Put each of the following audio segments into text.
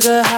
Sugar, how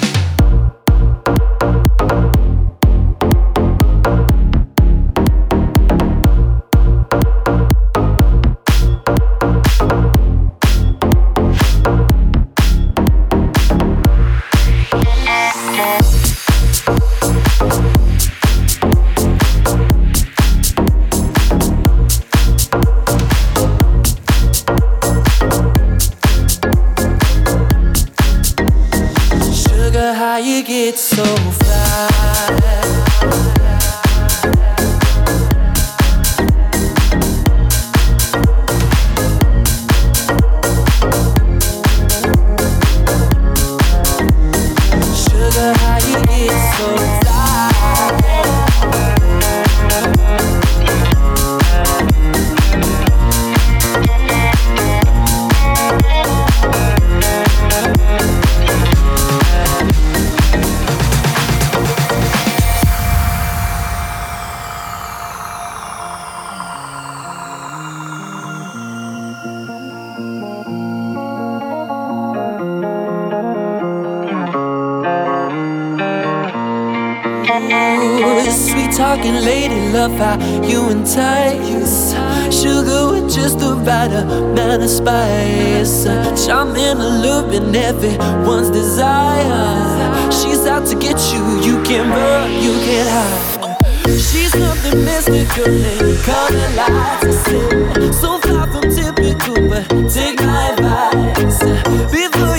Sweet lady, love how you entice. Sugar with just the right amount of spice. Charming, alluring, everyone's desire. She's out to get you, you can run, you can hide. She's something mystical and color lights to sin. So far from typical, but take my advice. Before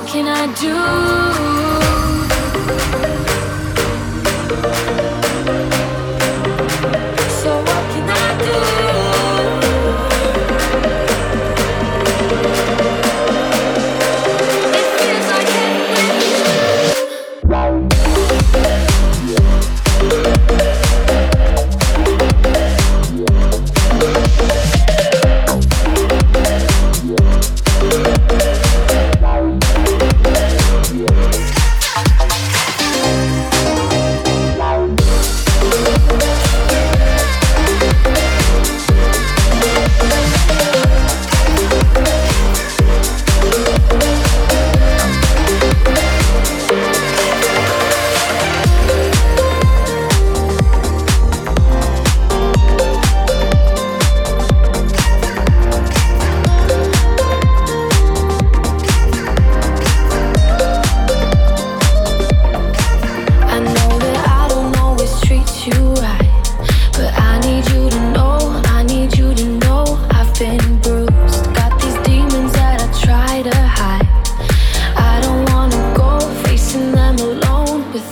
what can I do?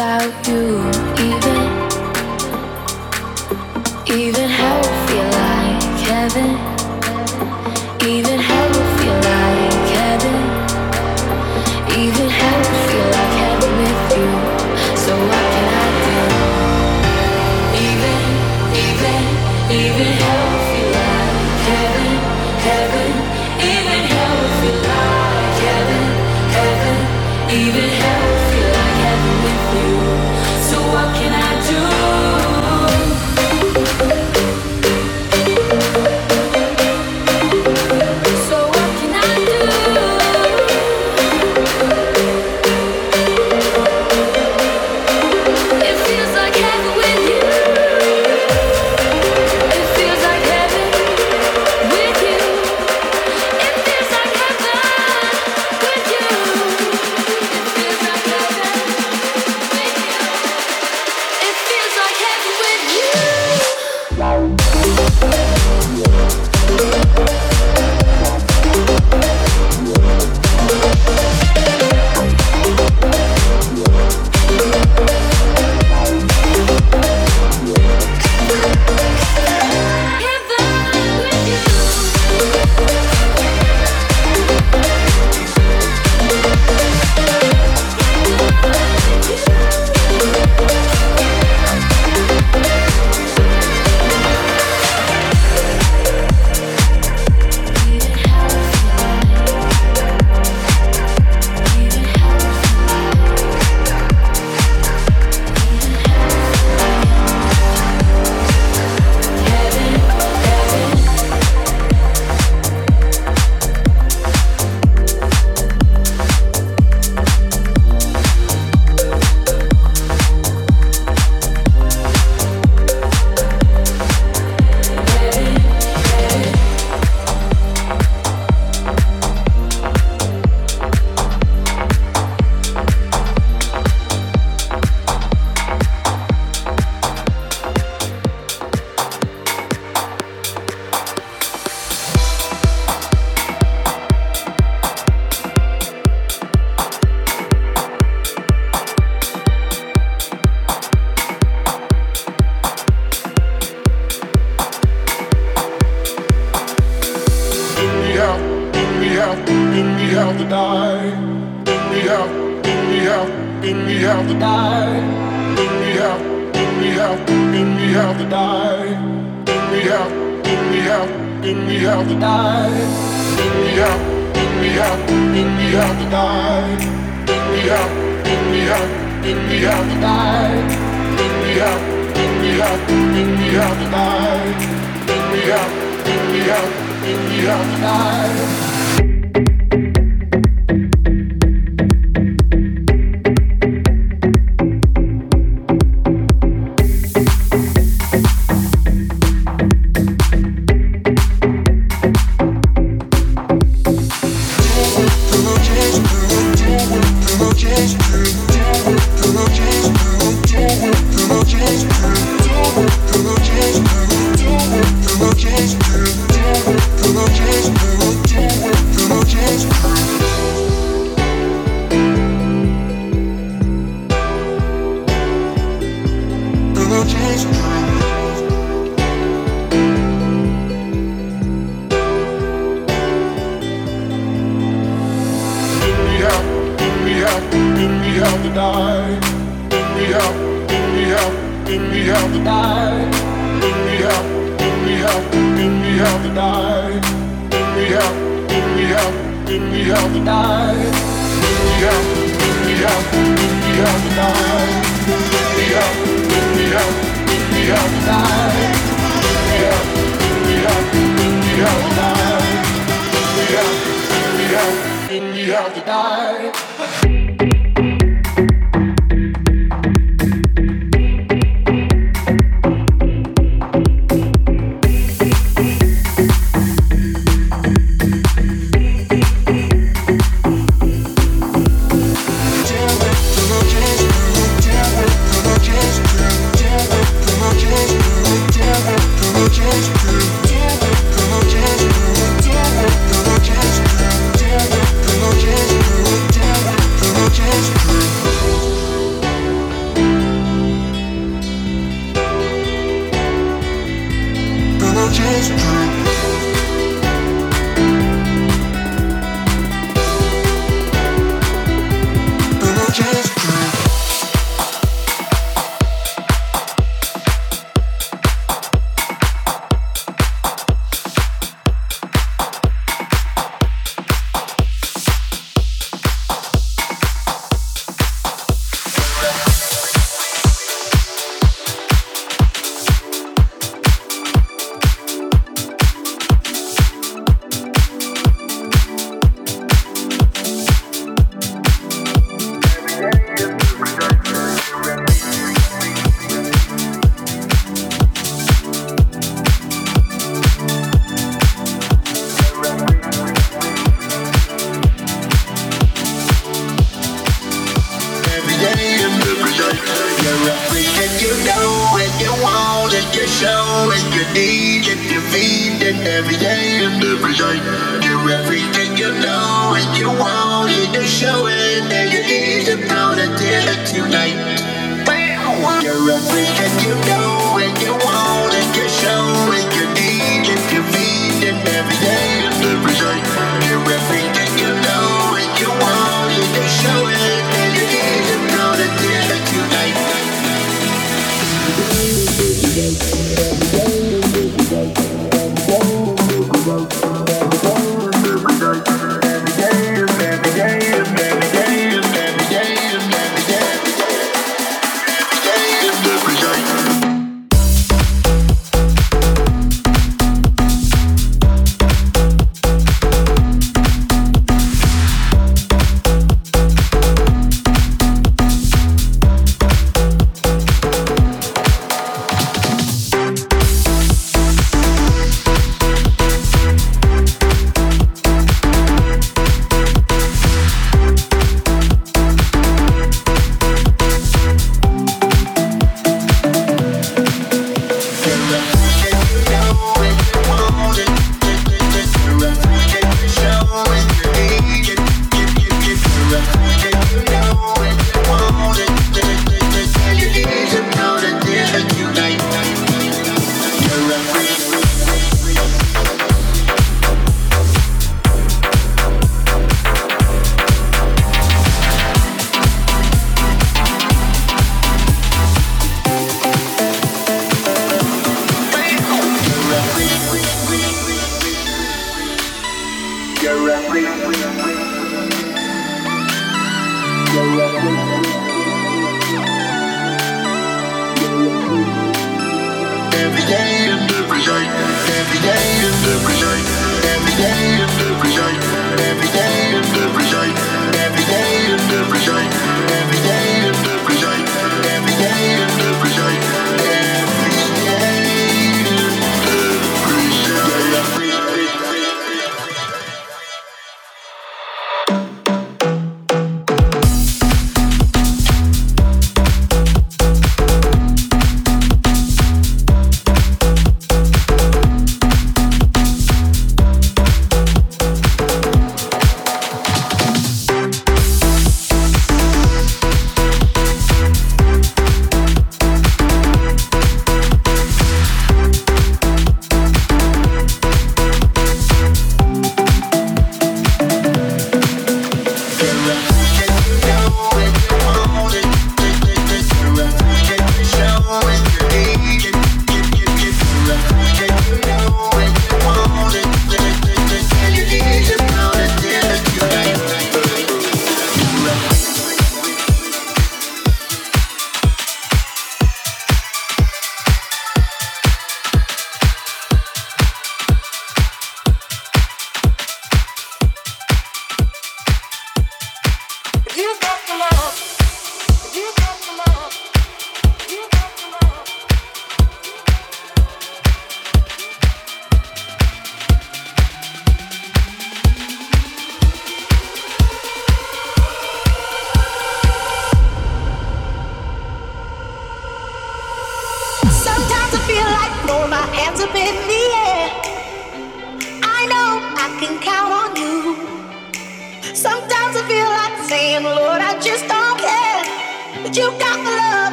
without you. out, then we have to die. Then we have, then we have, then we have to die. Then we have, then we have, then we have to die. Then we have, then we have, then we have to die. Then we have, then we have, then we have to die. Then we have, then we have, then we have to die. Then we have, then we have, then we have to die. Then we have, then we have, then we have to die. we have we have, we have, we have we have, we have, we have we have, we have, we have we have, we have, we have we have, we have, we have we have, we have, we have we have, we have, we have to die.